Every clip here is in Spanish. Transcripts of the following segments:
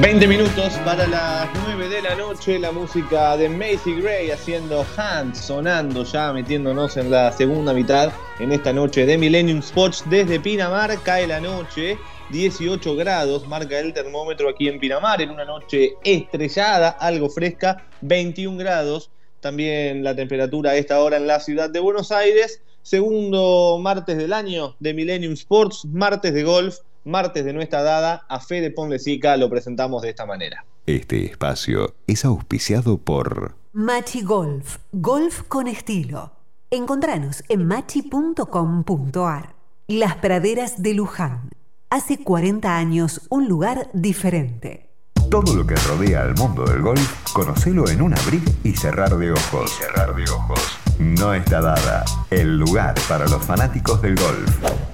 20 minutos para las 9 de la noche, la música de Macy Gray haciendo Hands, sonando ya, metiéndonos en la segunda mitad en esta noche de Millennium Sports desde Pinamar. Cae la noche, 18 grados, marca el termómetro aquí en Pinamar, en una noche estrellada, algo fresca, 21 grados. También la temperatura a esta hora en la ciudad de Buenos Aires. Segundo martes del año de Millennium Sports, martes de golf martes de nuestra dada, a Fede Ponlecica lo presentamos de esta manera. Este espacio es auspiciado por Machi Golf, golf con estilo. Encontranos en machi.com.ar. Las praderas de Luján. Hace 40 años un lugar diferente. Todo lo que rodea al mundo del golf, conocelo en un abrir y cerrar de ojos. cerrar de ojos. No está dada. El lugar para los fanáticos del golf.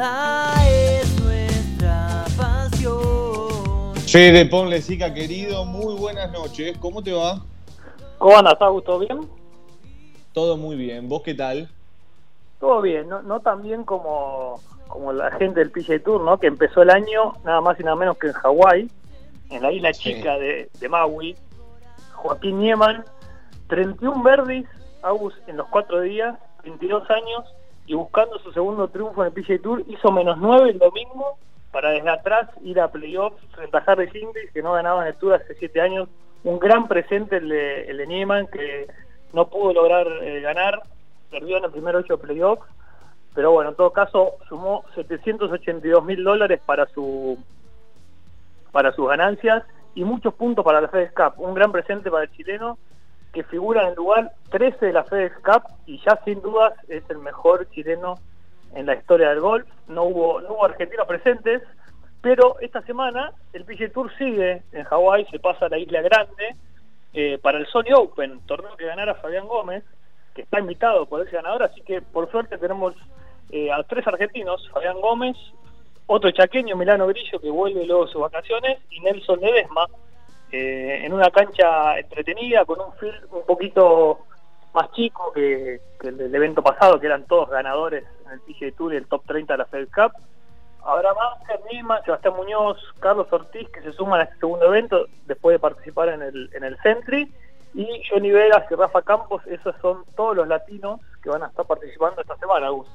Es nuestra pasión. Fede Ponlecica, querido, muy buenas noches. ¿Cómo te va? ¿Cómo andas, Augusto? ¿Bien? Todo muy bien. ¿Vos qué tal? Todo bien, no, no tan bien como, como la gente del PGA Tour, ¿no? Que empezó el año nada más y nada menos que en Hawái, en la isla Sí. chica de, de Maui. Joaquín Nieman, 31 verdes, Agus, en los cuatro días, 22 años, y buscando su segundo triunfo en el PGA Tour, hizo menos 9 el domingo para desde atrás ir a playoffs frente a Harry que no ganaba en el Tour hace 7 años. Un gran presente el de, el de Nieman, que no pudo lograr eh, ganar, perdió en el primer 8 playoffs, pero bueno, en todo caso sumó 782 mil dólares para su para sus ganancias y muchos puntos para la FedEx Cup. Un gran presente para el chileno que figura en el lugar 13 de la FedEx Cup y ya sin dudas es el mejor chileno en la historia del golf. No hubo, no hubo argentinos presentes, pero esta semana el PGA Tour sigue en Hawái, se pasa a la Isla Grande eh, para el Sony Open, torneo que ganara Fabián Gómez, que está invitado por ese ganador, así que por suerte tenemos eh, a tres argentinos, Fabián Gómez, otro chaqueño, Milano Grillo, que vuelve luego de sus vacaciones, y Nelson Ledesma, eh, en una cancha entretenida, con un field un poquito más chico que, el del evento pasado, que eran todos ganadores en el PGA Tour y el top 30 de la Fed Cup. Habrá más, Nima, Sebastián Muñoz, Carlos Ortiz, que se suman a este segundo evento después de participar en el, en el Sentry. Y Johnny Vegas y Rafa Campos, esos son todos los latinos que van a estar participando esta semana, Gus.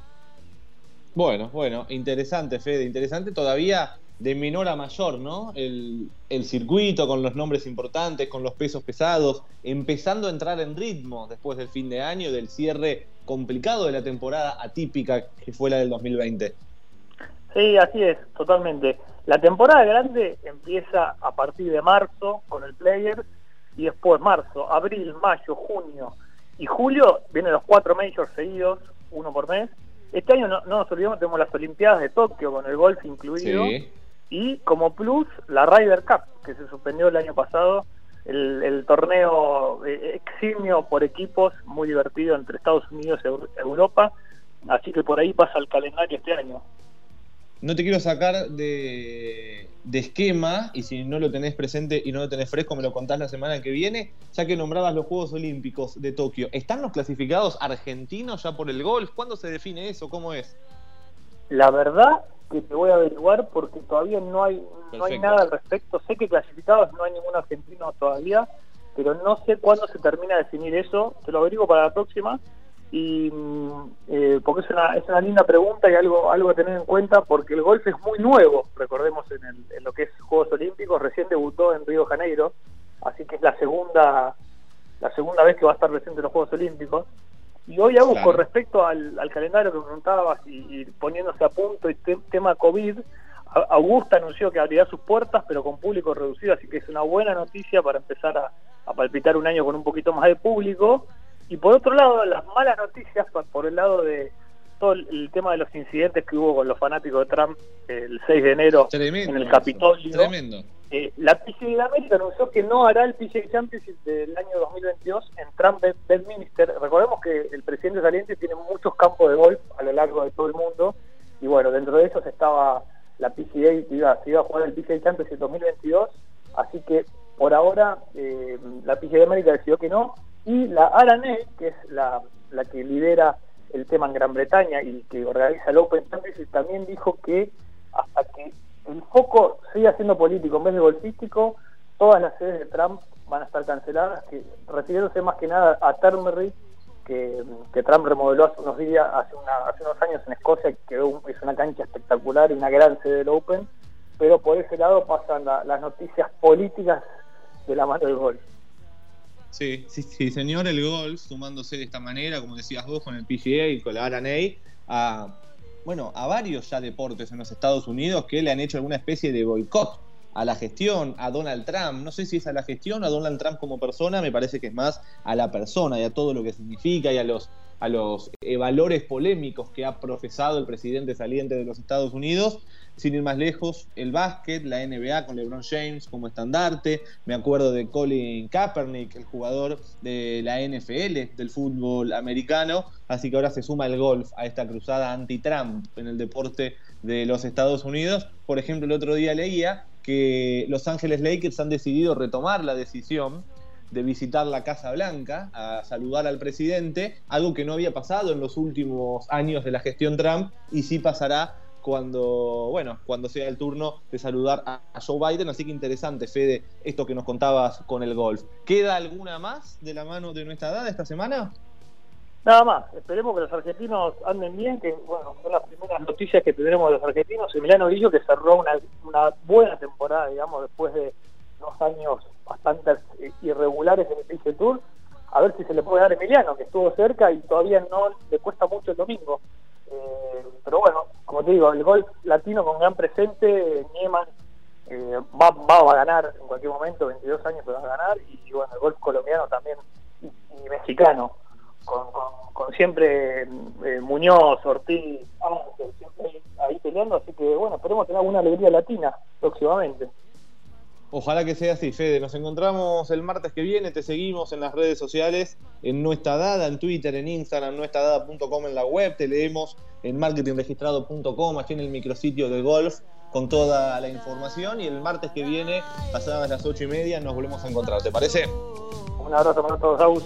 Bueno, bueno, interesante, Fede, interesante todavía de menor a mayor, ¿no? El, el circuito con los nombres importantes, con los pesos pesados, empezando a entrar en ritmo después del fin de año, del cierre complicado de la temporada atípica que fue la del 2020. Sí, así es, totalmente. La temporada grande empieza a partir de marzo con el Player y después marzo, abril, mayo, junio y julio vienen los cuatro majors seguidos, uno por mes. Este año no, no nos olvidemos, tenemos las Olimpiadas de Tokio con el golf incluido Sí. Y como plus la Ryder Cup que se suspendió el año pasado, el, el torneo eh, eximio por equipos, muy divertido entre Estados Unidos y Eu- Europa, así que por ahí pasa el calendario este año. No te quiero sacar de, de esquema, y si no lo tenés presente y no lo tenés fresco, me lo contás la semana que viene, ya que nombrabas los Juegos Olímpicos de Tokio. ¿Están los clasificados argentinos ya por el golf? ¿Cuándo se define eso? ¿Cómo es? La verdad que te voy a averiguar porque todavía no hay no hay nada al respecto. Sé que clasificados no hay ningún argentino todavía, pero no sé cuándo se termina de definir eso. Te lo averiguo para la próxima. Y mm, eh, porque es una, es una linda pregunta y algo algo a tener en cuenta porque el golf es muy nuevo, recordemos en, el- en lo que es Juegos Olímpicos, recién debutó en Río de Janeiro, así que es la segunda la segunda vez que va a estar presente en los Juegos Olímpicos. Y hoy hago Claro. con respecto al, al calendario que preguntabas y, y poniéndose a punto te- tema COVID, Augusta anunció que abrirá sus puertas, pero con público reducido, así que es una buena noticia para empezar a, a palpitar un año con un poquito más de público. Y por otro lado, las malas noticias por el lado de todo el, el tema de los incidentes que hubo con los fanáticos de Trump el 6 de enero Tremendo. en el. Capitolio. Tremendo. Eh, la PGA de América anunció que no hará el PGA Championship del año 2022 en Trump Bed- Bedminster. Recordemos que el presidente saliente tiene muchos campos de golf a lo largo de todo el mundo y bueno, dentro de esos estaba la PGA, se iba a jugar el PGA Championship 2022, así que por ahora eh, la PGA de América decidió que no y la RNA, que es la, la que lidera el tema en Gran Bretaña y que organiza el Open Championship, también dijo que hasta que el foco sigue siendo político en vez de golfístico, todas las sedes de Trump van a estar canceladas, que refiriéndose más que nada a Termery, que, Trump remodeló hace unos días, hace, una- hace unos años en Escocia, que un- es una cancha espectacular y una gran sede del Open, pero por ese lado pasan la- las noticias políticas de la mano del golf. Sí, sí, sí, señor, el golf sumándose de esta manera, como decías vos, con el PGA y con la RNA, a, bueno, a varios ya deportes en los Estados Unidos que le han hecho alguna especie de boicot a la gestión, a Donald Trump. No sé si es a la gestión o a Donald Trump como persona, me parece que es más a la persona y a todo lo que significa y a los, a los eh, valores polémicos que ha profesado el presidente saliente de los Estados Unidos. Sin ir más lejos, el básquet, la NBA con LeBron James como estandarte. Me acuerdo de Colin Kaepernick, el jugador de la NFL, del fútbol americano. Así que ahora se suma el golf a esta cruzada anti-Trump en el deporte de los Estados Unidos. Por ejemplo, el otro día leía que Los Ángeles Lakers han decidido retomar la decisión de visitar la Casa Blanca a saludar al presidente, algo que no había pasado en los últimos años de la gestión Trump y sí pasará cuando, bueno, cuando sea el turno de saludar a, Joe Biden. Así que interesante, Fede, esto que nos contabas con el golf. ¿Queda alguna más de la mano de nuestra edad esta semana? Nada más, esperemos que los argentinos anden bien, que bueno, son las primeras noticias que tendremos de los argentinos. Emiliano Grillo que cerró una, buena temporada, digamos, después de dos años bastante eh, irregulares en el PGA Tour. A ver si se le puede dar Emiliano, que estuvo cerca y todavía no le cuesta mucho el domingo. Como te digo, el golf latino con gran presente, Nieman eh, va, a ganar en cualquier momento, 22 años que va a ganar, y bueno, el golf colombiano también y, mexicano con siempre eh, Muñoz, Ortiz, Ángel, siempre ahí, ahí peleando, así que bueno, esperemos tener alguna alegría latina próximamente. Ojalá que sea así, Fede. Nos encontramos el martes que viene, te seguimos en las redes sociales, en Nuestra Dada, en Twitter, en Instagram, nuestradada.com en la web, te leemos en marketingregistrado.com, aquí en el micrositio de golf, con toda la información. Y el martes que viene, pasadas las ocho y media, nos volvemos a encontrar. ¿Te parece? Un abrazo para todos, Aus.